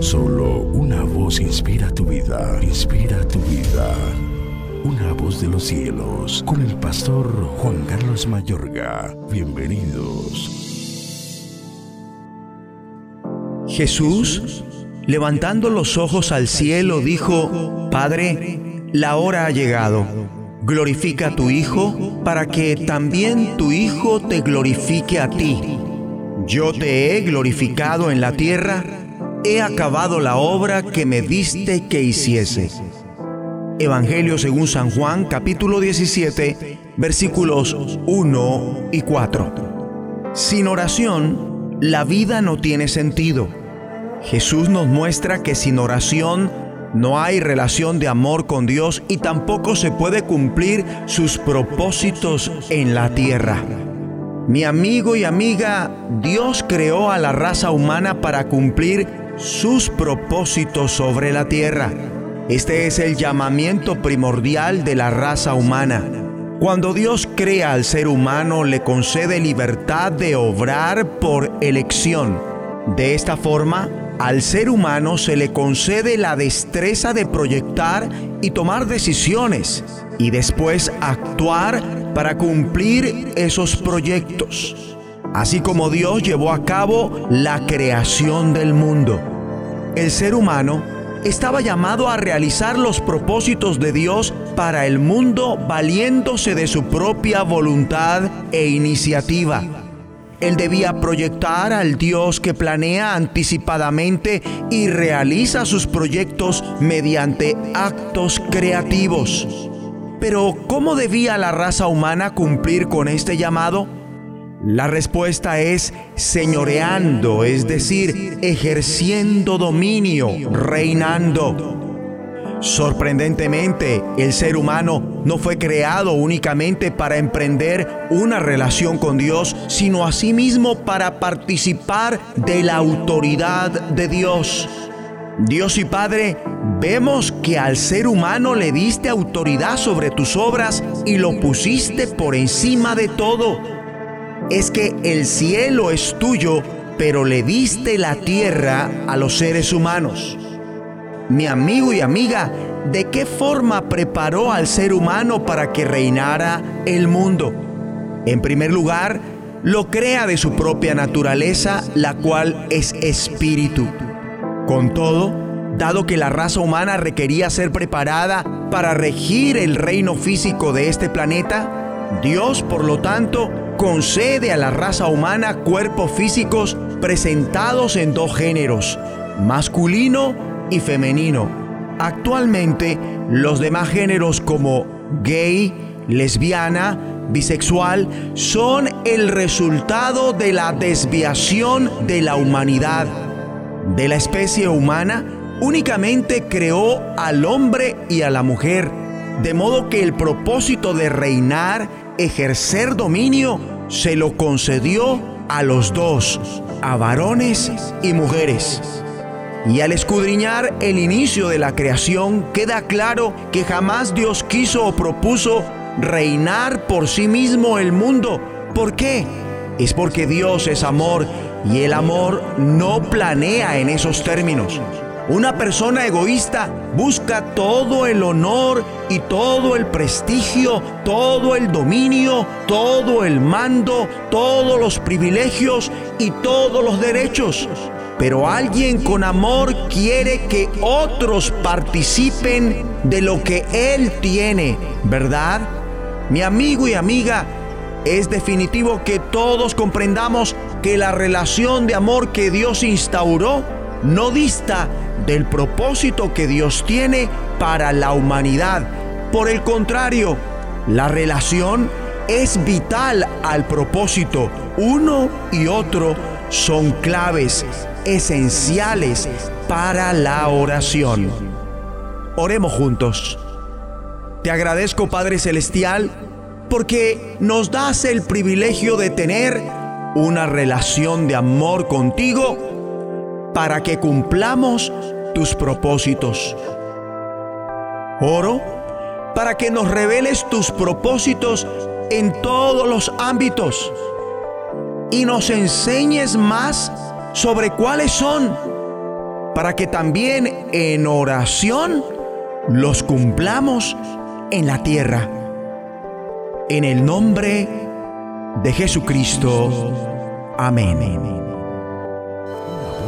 Solo una voz inspira tu vida, inspira tu vida. Una voz de los cielos, con el pastor Juan Carlos Mayorga. Bienvenidos. Jesús, levantando los ojos al cielo, dijo, Padre, la hora ha llegado. Glorifica a tu Hijo para que también tu Hijo te glorifique a ti. Yo te he glorificado en la tierra, he acabado la obra que me diste que hiciese. Evangelio según San Juan capítulo 17 versículos 1 y 4. Sin oración, la vida no tiene sentido. Jesús nos muestra que sin oración no hay relación de amor con Dios y tampoco se puede cumplir sus propósitos en la tierra. Mi amigo y amiga, Dios creó a la raza humana para cumplir sus propósitos sobre la tierra. Este es el llamamiento primordial de la raza humana. Cuando Dios crea al ser humano, le concede libertad de obrar por elección. De esta forma, al ser humano se le concede la destreza de proyectar y tomar decisiones y después actuar para cumplir esos proyectos, así como Dios llevó a cabo la creación del mundo. El ser humano estaba llamado a realizar los propósitos de Dios para el mundo valiéndose de su propia voluntad e iniciativa. Él debía proyectar al Dios que planea anticipadamente y realiza sus proyectos mediante actos creativos. Pero ¿cómo debía la raza humana cumplir con este llamado? La respuesta es señoreando, es decir, ejerciendo dominio, reinando. Sorprendentemente, el ser humano no fue creado únicamente para emprender una relación con Dios, sino asimismo para participar de la autoridad de Dios. Dios y Padre, vemos que al ser humano le diste autoridad sobre tus obras y lo pusiste por encima de todo. Es que el cielo es tuyo, pero le diste la tierra a los seres humanos mi amigo y amiga, de qué forma preparó al ser humano para que reinara el mundo. En primer lugar, lo crea de su propia naturaleza, la cual es espíritu. Con todo, dado que la raza humana requería ser preparada para regir el reino físico de este planeta, Dios, por lo tanto, concede a la raza humana cuerpos físicos presentados en dos géneros, masculino y femenino. Actualmente, los demás géneros como gay, lesbiana, bisexual son el resultado de la desviación de la humanidad. De la especie humana únicamente creó al hombre y a la mujer, de modo que el propósito de reinar, ejercer dominio, se lo concedió a los dos, a varones y mujeres. Y al escudriñar el inicio de la creación, queda claro que jamás Dios quiso o propuso reinar por sí mismo el mundo. ¿Por qué? Es porque Dios es amor y el amor no planea en esos términos. Una persona egoísta busca todo el honor y todo el prestigio, todo el dominio, todo el mando, todos los privilegios y todos los derechos. Pero alguien con amor quiere que otros participen de lo que Él tiene, ¿verdad? Mi amigo y amiga, es definitivo que todos comprendamos que la relación de amor que Dios instauró no dista del propósito que Dios tiene para la humanidad. Por el contrario, la relación es vital al propósito. Uno y otro son claves esenciales para la oración. Oremos juntos. Te agradezco Padre Celestial porque nos das el privilegio de tener una relación de amor contigo para que cumplamos tus propósitos. Oro para que nos reveles tus propósitos en todos los ámbitos y nos enseñes más sobre cuáles son para que también en oración los cumplamos en la tierra. En el nombre de Jesucristo. Amén.